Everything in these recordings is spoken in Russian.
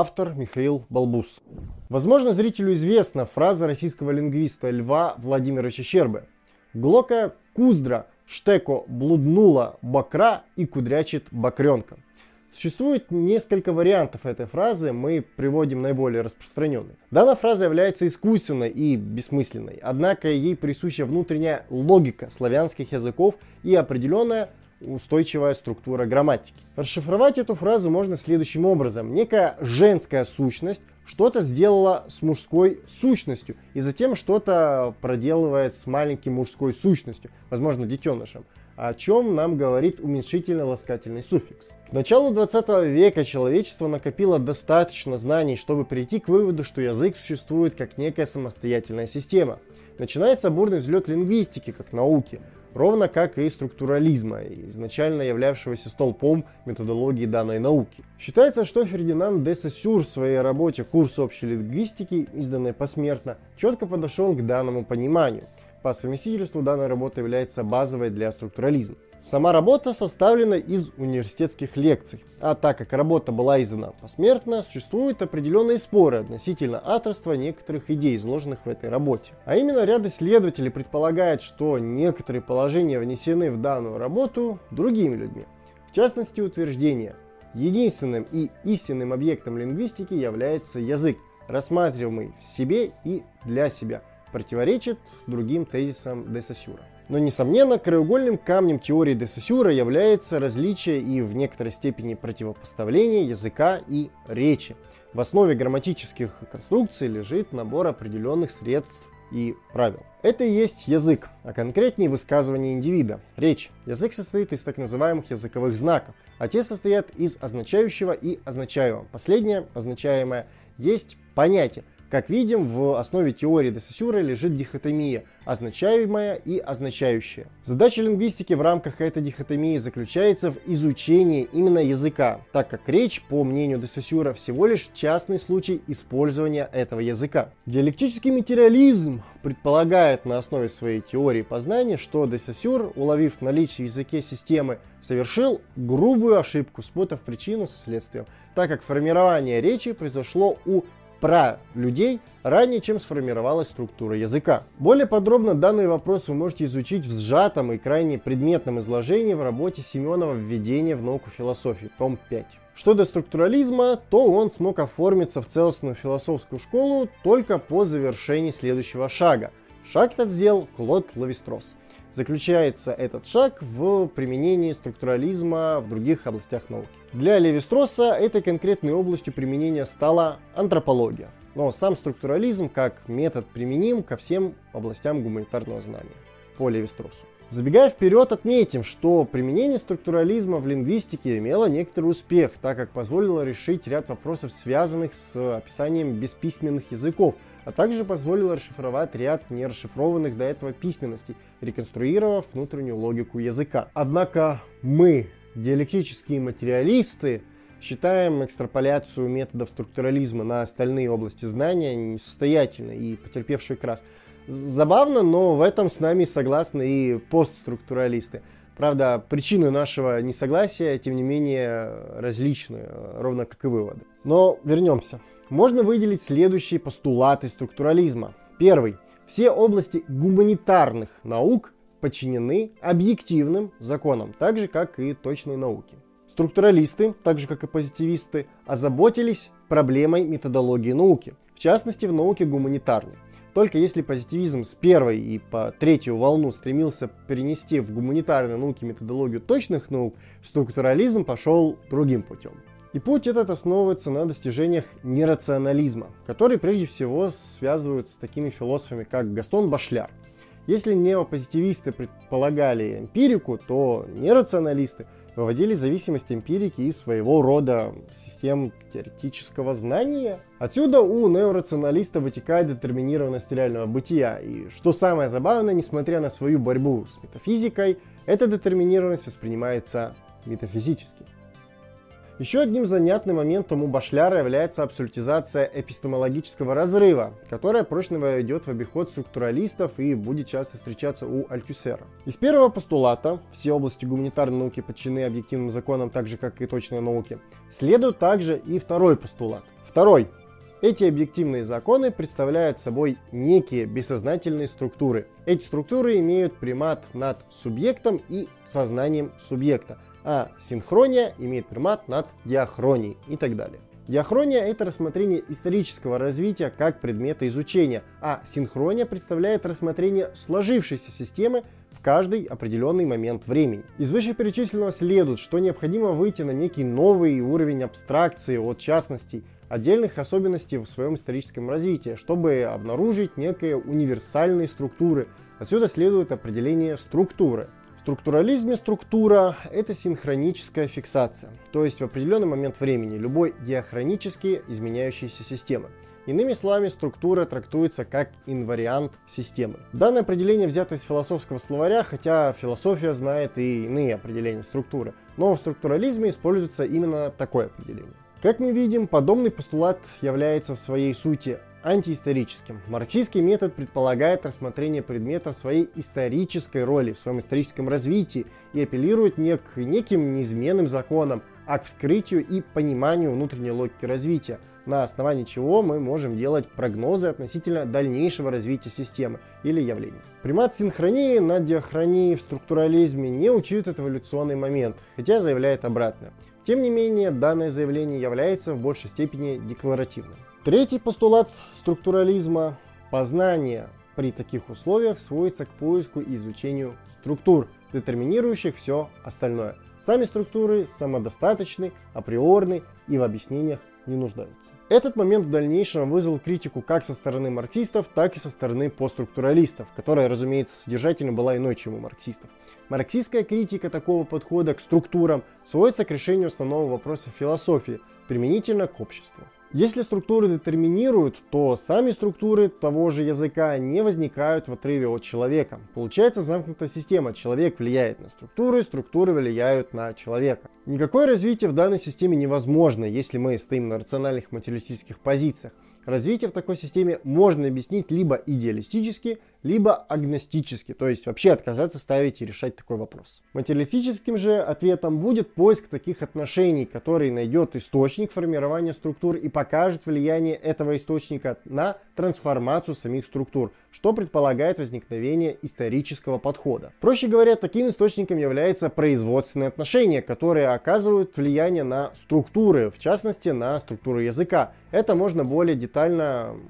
Автор Михаил Балбус. Возможно, зрителю известна фраза российского лингвиста Льва Владимировича Щербы. Глока куздра, штеко блуднула бакра и кудрячит бакренка. Существует несколько вариантов этой фразы, мы приводим наиболее распространенные. Данная фраза является искусственной и бессмысленной, однако ей присуща внутренняя логика славянских языков и определенная устойчивая структура грамматики. Расшифровать эту фразу можно следующим образом. Некая женская сущность что-то сделала с мужской сущностью, и затем что-то проделывает с маленьким мужской сущностью, возможно, детенышем о чем нам говорит уменьшительно-ласкательный суффикс. К началу 20 века человечество накопило достаточно знаний, чтобы прийти к выводу, что язык существует как некая самостоятельная система. Начинается бурный взлет лингвистики как науки, ровно как и структурализма, изначально являвшегося столпом методологии данной науки. Считается, что Фердинанд де Сассюр в своей работе «Курс общей лингвистики», изданной посмертно, четко подошел к данному пониманию – по совместительству данная работа является базовой для структурализма. Сама работа составлена из университетских лекций, а так как работа была издана посмертно, существуют определенные споры относительно авторства некоторых идей, изложенных в этой работе. А именно ряд исследователей предполагает, что некоторые положения внесены в данную работу другими людьми. В частности, утверждение Единственным и истинным объектом лингвистики является язык, рассматриваемый в себе и для себя – противоречит другим тезисам де Сосюра. Но, несомненно, краеугольным камнем теории де Сосюра является различие и в некоторой степени противопоставление языка и речи. В основе грамматических конструкций лежит набор определенных средств и правил. Это и есть язык, а конкретнее высказывание индивида, речь. Язык состоит из так называемых языковых знаков, а те состоят из означающего и означаемого. Последнее, означаемое, есть понятие, как видим, в основе теории де Сосюра лежит дихотомия, означаемая и означающая. Задача лингвистики в рамках этой дихотомии заключается в изучении именно языка, так как речь, по мнению де Сосюра, всего лишь частный случай использования этого языка. Диалектический материализм предполагает на основе своей теории познания, что де Сосюр, уловив наличие в языке системы, совершил грубую ошибку, спутав причину со следствием, так как формирование речи произошло у про людей ранее, чем сформировалась структура языка. Более подробно данный вопрос вы можете изучить в сжатом и крайне предметном изложении в работе Семенова «Введение в науку философии», том 5. Что до структурализма, то он смог оформиться в целостную философскую школу только по завершении следующего шага. Шаг этот сделал Клод Лавистрос. Заключается этот шаг в применении структурализма в других областях науки. Для Леви-Стросса этой конкретной областью применения стала антропология. Но сам структурализм как метод применим ко всем областям гуманитарного знания по Леви-Строссу. Забегая вперед, отметим, что применение структурализма в лингвистике имело некоторый успех, так как позволило решить ряд вопросов, связанных с описанием бесписьменных языков, а также позволило расшифровать ряд нерасшифрованных до этого письменностей, реконструировав внутреннюю логику языка. Однако мы, диалектические материалисты, считаем экстраполяцию методов структурализма на остальные области знания несостоятельной и потерпевшей крах. Забавно, но в этом с нами согласны и постструктуралисты. Правда, причины нашего несогласия, тем не менее, различны, ровно как и выводы. Но вернемся. Можно выделить следующие постулаты структурализма. Первый. Все области гуманитарных наук подчинены объективным законам, так же как и точной науки. Структуралисты, так же как и позитивисты, озаботились проблемой методологии науки, в частности в науке гуманитарной. Только если позитивизм с первой и по третью волну стремился перенести в гуманитарные науки методологию точных наук, структурализм пошел другим путем. И путь этот основывается на достижениях нерационализма, который прежде всего связывают с такими философами, как Гастон Башляр. Если неопозитивисты предполагали эмпирику, то нерационалисты выводили зависимость эмпирики из своего рода систем теоретического знания. Отсюда у неорационалиста вытекает детерминированность реального бытия. И что самое забавное, несмотря на свою борьбу с метафизикой, эта детерминированность воспринимается метафизически. Еще одним занятным моментом у Башляра является абсолютизация эпистемологического разрыва, которая прочно войдет в обиход структуралистов и будет часто встречаться у Альтюсера. Из первого постулата все области гуманитарной науки подчинены объективным законам, так же как и точной науки, следует также и второй постулат. Второй. Эти объективные законы представляют собой некие бессознательные структуры. Эти структуры имеют примат над субъектом и сознанием субъекта, а синхрония имеет примат над диахронией и так далее. Диахрония – это рассмотрение исторического развития как предмета изучения, а синхрония представляет рассмотрение сложившейся системы в каждый определенный момент времени. Из вышеперечисленного следует, что необходимо выйти на некий новый уровень абстракции от частностей, отдельных особенностей в своем историческом развитии, чтобы обнаружить некие универсальные структуры. Отсюда следует определение структуры. Структурализме структура – это синхроническая фиксация, то есть в определенный момент времени любой диахронически изменяющейся системы. Иными словами, структура трактуется как инвариант системы. Данное определение взято из философского словаря, хотя философия знает и иные определения структуры. Но в структурализме используется именно такое определение. Как мы видим, подобный постулат является в своей сути антиисторическим. Марксистский метод предполагает рассмотрение предмета в своей исторической роли, в своем историческом развитии и апеллирует не к неким неизменным законам, а к вскрытию и пониманию внутренней логики развития, на основании чего мы можем делать прогнозы относительно дальнейшего развития системы или явления. Примат синхронии над диахронией в структурализме не учитывает эволюционный момент, хотя заявляет обратное. Тем не менее, данное заявление является в большей степени декларативным. Третий постулат структурализма – познание при таких условиях сводится к поиску и изучению структур, детерминирующих все остальное. Сами структуры самодостаточны, априорны и в объяснениях не нуждаются. Этот момент в дальнейшем вызвал критику как со стороны марксистов, так и со стороны постструктуралистов, которая, разумеется, содержательно была иной, чем у марксистов. Марксистская критика такого подхода к структурам сводится к решению основного вопроса философии, применительно к обществу. Если структуры детерминируют, то сами структуры того же языка не возникают в отрыве от человека. Получается замкнутая система. Человек влияет на структуры, структуры влияют на человека. Никакое развитие в данной системе невозможно, если мы стоим на рациональных материалистических позициях. Развитие в такой системе можно объяснить либо идеалистически, либо агностически, то есть вообще отказаться ставить и решать такой вопрос. Материалистическим же ответом будет поиск таких отношений, который найдет источник формирования структур и покажет влияние этого источника на трансформацию самих структур, что предполагает возникновение исторического подхода. Проще говоря, таким источником является производственные отношения, которые оказывают влияние на структуры, в частности на структуру языка. Это можно более детально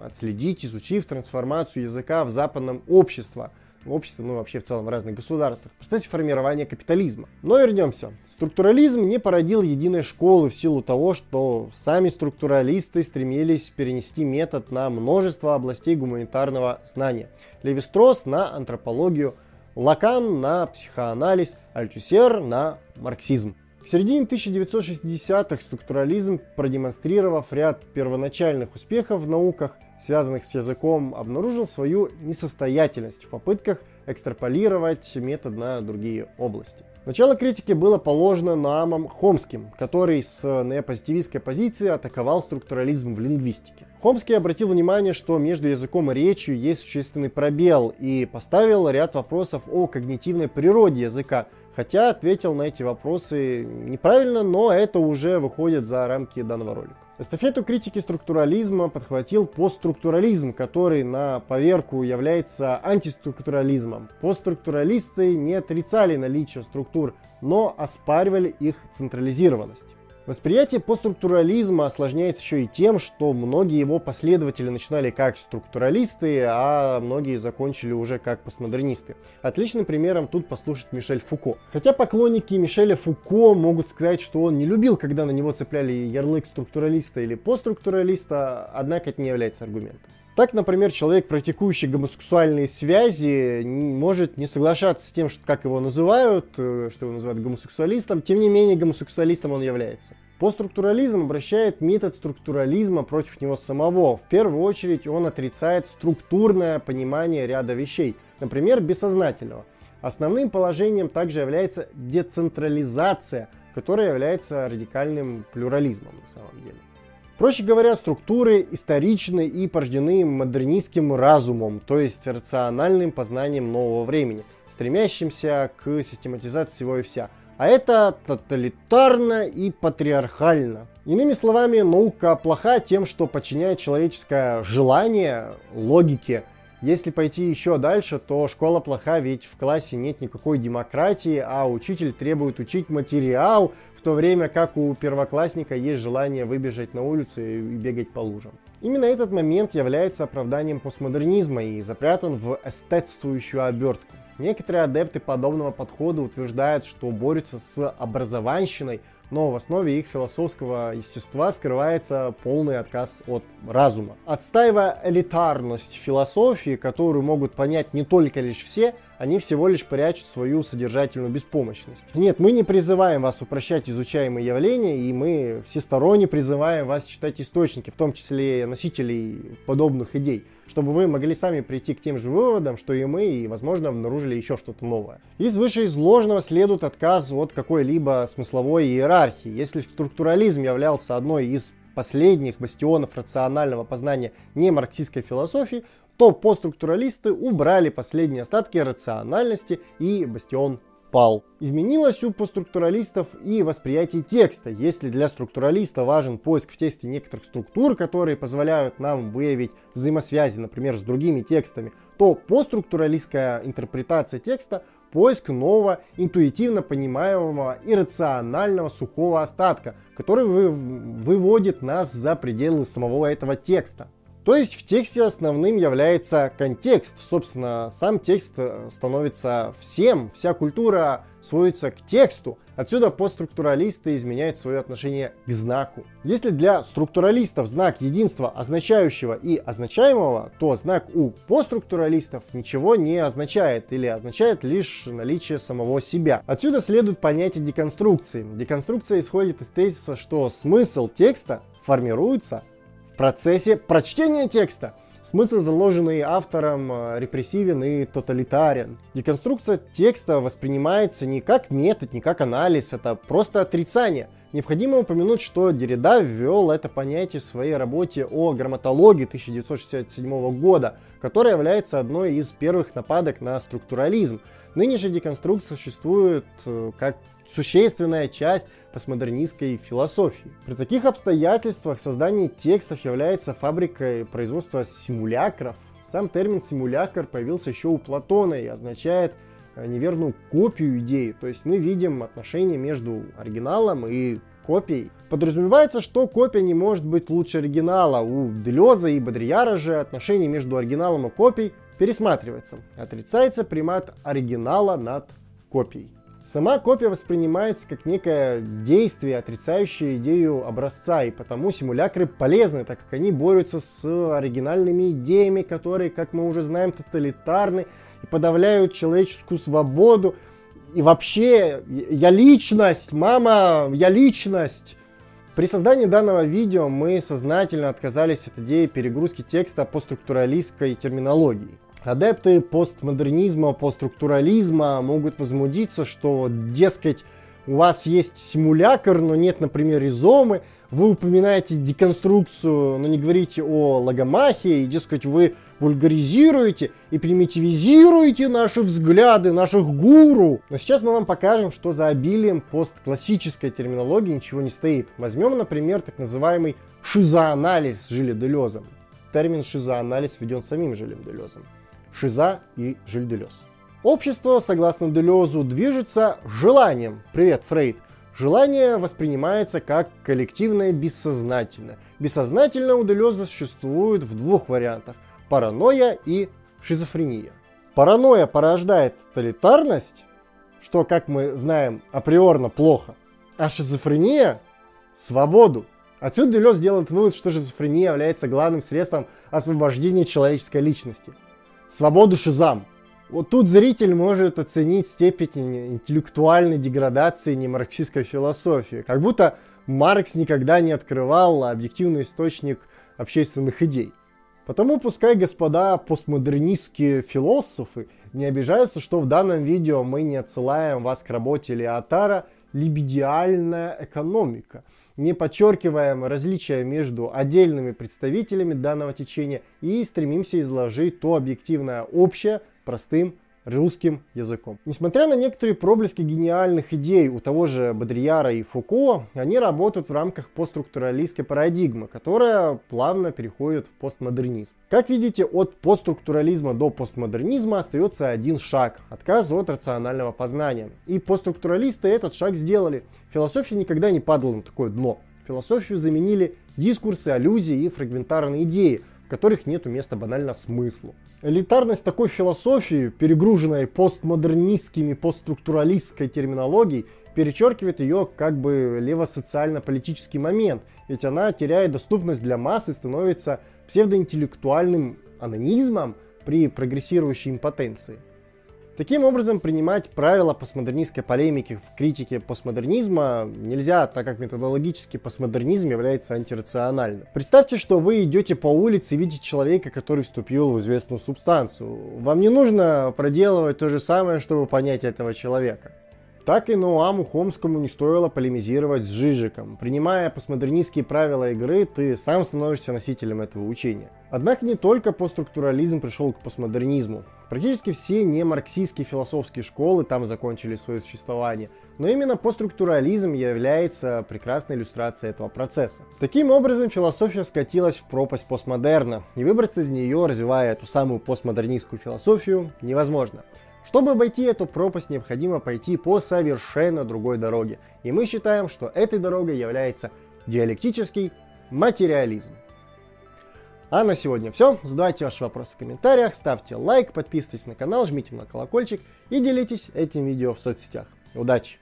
отследить, изучив трансформацию языка в западном обществе в обществе, ну вообще в целом в разных государствах, в процессе формирования капитализма. Но вернемся. Структурализм не породил единой школы в силу того, что сами структуралисты стремились перенести метод на множество областей гуманитарного знания. Левистрос на антропологию, Лакан на психоанализ, Альтюсер на марксизм. К середине 1960-х структурализм, продемонстрировав ряд первоначальных успехов в науках, связанных с языком, обнаружил свою несостоятельность в попытках экстраполировать метод на другие области. Начало критики было положено Наамом Хомским, который с неопозитивистской позиции атаковал структурализм в лингвистике. Хомский обратил внимание, что между языком и речью есть существенный пробел и поставил ряд вопросов о когнитивной природе языка, хотя ответил на эти вопросы неправильно, но это уже выходит за рамки данного ролика. Эстафету критики структурализма подхватил постструктурализм, который на поверку является антиструктурализмом. Постструктуралисты не отрицали наличие структур, но оспаривали их централизированность. Восприятие постструктурализма осложняется еще и тем, что многие его последователи начинали как структуралисты, а многие закончили уже как постмодернисты. Отличным примером тут послушать Мишель Фуко. Хотя поклонники Мишеля Фуко могут сказать, что он не любил, когда на него цепляли ярлык структуралиста или постструктуралиста, однако это не является аргументом. Так, например, человек, практикующий гомосексуальные связи, может не соглашаться с тем, что, как его называют, э, что его называют гомосексуалистом, тем не менее гомосексуалистом он является. Постструктурализм обращает метод структурализма против него самого. В первую очередь он отрицает структурное понимание ряда вещей, например, бессознательного. Основным положением также является децентрализация, которая является радикальным плюрализмом на самом деле. Проще говоря, структуры историчны и порождены модернистским разумом, то есть рациональным познанием нового времени, стремящимся к систематизации всего и вся. А это тоталитарно и патриархально. Иными словами, наука плоха тем, что подчиняет человеческое желание логике. Если пойти еще дальше, то школа плоха, ведь в классе нет никакой демократии, а учитель требует учить материал, в то время как у первоклассника есть желание выбежать на улицу и бегать по лужам. Именно этот момент является оправданием постмодернизма и запрятан в эстетствующую обертку. Некоторые адепты подобного подхода утверждают, что борются с образованщиной, но в основе их философского естества скрывается полный отказ от разума. Отстаивая элитарность философии, которую могут понять не только лишь все, они всего лишь прячут свою содержательную беспомощность. Нет, мы не призываем вас упрощать изучаемые явления, и мы всесторонне призываем вас читать источники, в том числе носителей подобных идей, чтобы вы могли сами прийти к тем же выводам, что и мы, и, возможно, обнаружили еще что-то новое. Из вышеизложенного следует отказ от какой-либо смысловой иерархии. Если структурализм являлся одной из последних бастионов рационального познания не марксистской философии, то постструктуралисты убрали последние остатки рациональности и бастион пал. Изменилось у постструктуралистов и восприятие текста. Если для структуралиста важен поиск в тексте некоторых структур, которые позволяют нам выявить взаимосвязи, например, с другими текстами, то постструктуралистская интерпретация текста – поиск нового, интуитивно понимаемого и рационального сухого остатка, который выводит нас за пределы самого этого текста. То есть в тексте основным является контекст. Собственно, сам текст э, становится всем, вся культура сводится к тексту. Отсюда постструктуралисты изменяют свое отношение к знаку. Если для структуралистов знак единства означающего и означаемого, то знак у постструктуралистов ничего не означает или означает лишь наличие самого себя. Отсюда следует понятие деконструкции. Деконструкция исходит из тезиса, что смысл текста формируется процессе прочтения текста. Смысл, заложенный автором, э, репрессивен и тоталитарен. Деконструкция текста воспринимается не как метод, не как анализ, это просто отрицание. Необходимо упомянуть, что Деррида ввел это понятие в своей работе о грамматологии 1967 года, которая является одной из первых нападок на структурализм. Ныне же деконструкция существует э, как существенная часть постмодернистской философии. При таких обстоятельствах создание текстов является фабрикой производства симулякров. Сам термин симулякр появился еще у Платона и означает э, неверную копию идеи. То есть мы видим отношение между оригиналом и копией. Подразумевается, что копия не может быть лучше оригинала. У Делеза и Бодрияра же отношение между оригиналом и копией пересматривается. Отрицается примат оригинала над копией. Сама копия воспринимается как некое действие, отрицающее идею образца, и потому симулякры полезны, так как они борются с оригинальными идеями, которые, как мы уже знаем, тоталитарны и подавляют человеческую свободу. И вообще, я личность, мама, я личность. При создании данного видео мы сознательно отказались от идеи перегрузки текста по структуралистской терминологии. Адепты постмодернизма, постструктурализма могут возмутиться, что, дескать, у вас есть симулятор, но нет, например, ризомы, вы упоминаете деконструкцию, но не говорите о логомахии, и, дескать, вы вульгаризируете и примитивизируете наши взгляды, наших гуру. Но сейчас мы вам покажем, что за обилием постклассической терминологии ничего не стоит. Возьмем, например, так называемый шизоанализ Жиля Делезом. Термин шизоанализ введен самим Жилем Делезом. Шиза и Жильделез. Общество, согласно Делезу, движется желанием. Привет, Фрейд. Желание воспринимается как коллективное бессознательное. Бессознательно у Делеза существует в двух вариантах. Паранойя и шизофрения. Паранойя порождает тоталитарность, что, как мы знаем, априорно плохо. А шизофрения – свободу. Отсюда Делез делает вывод, что шизофрения является главным средством освобождения человеческой личности – свободу шизам. Вот тут зритель может оценить степень интеллектуальной деградации немарксистской философии. Как будто Маркс никогда не открывал объективный источник общественных идей. Потому пускай господа постмодернистские философы не обижаются, что в данном видео мы не отсылаем вас к работе Леотара «Либидиальная экономика», не подчеркиваем различия между отдельными представителями данного течения и стремимся изложить то объективное общее простым русским языком. Несмотря на некоторые проблески гениальных идей у того же Бодрияра и Фуко, они работают в рамках постструктуралистской парадигмы, которая плавно переходит в постмодернизм. Как видите, от постструктурализма до постмодернизма остается один шаг – отказ от рационального познания. И постструктуралисты этот шаг сделали. Философия никогда не падала на такое дно. Философию заменили дискурсы, аллюзии и фрагментарные идеи, которых нет места банально смыслу. Элитарность такой философии, перегруженной постмодернистскими, постструктуралистской терминологией, перечеркивает ее как бы левосоциально-политический момент, ведь она теряет доступность для масс и становится псевдоинтеллектуальным анонизмом при прогрессирующей импотенции. Таким образом, принимать правила постмодернистской полемики в критике постмодернизма нельзя, так как методологически постмодернизм является антирациональным. Представьте, что вы идете по улице и видите человека, который вступил в известную субстанцию. Вам не нужно проделывать то же самое, чтобы понять этого человека. Так и Ноаму Хомскому не стоило полемизировать с Жижиком. Принимая постмодернистские правила игры, ты сам становишься носителем этого учения. Однако не только постструктурализм пришел к постмодернизму. Практически все не марксистские философские школы там закончили свое существование, но именно постструктурализм является прекрасной иллюстрацией этого процесса. Таким образом, философия скатилась в пропасть постмодерна, и выбраться из нее, развивая эту самую постмодернистскую философию, невозможно. Чтобы обойти эту пропасть, необходимо пойти по совершенно другой дороге. И мы считаем, что этой дорогой является диалектический материализм. А на сегодня все. Задавайте ваши вопросы в комментариях, ставьте лайк, подписывайтесь на канал, жмите на колокольчик и делитесь этим видео в соцсетях. Удачи!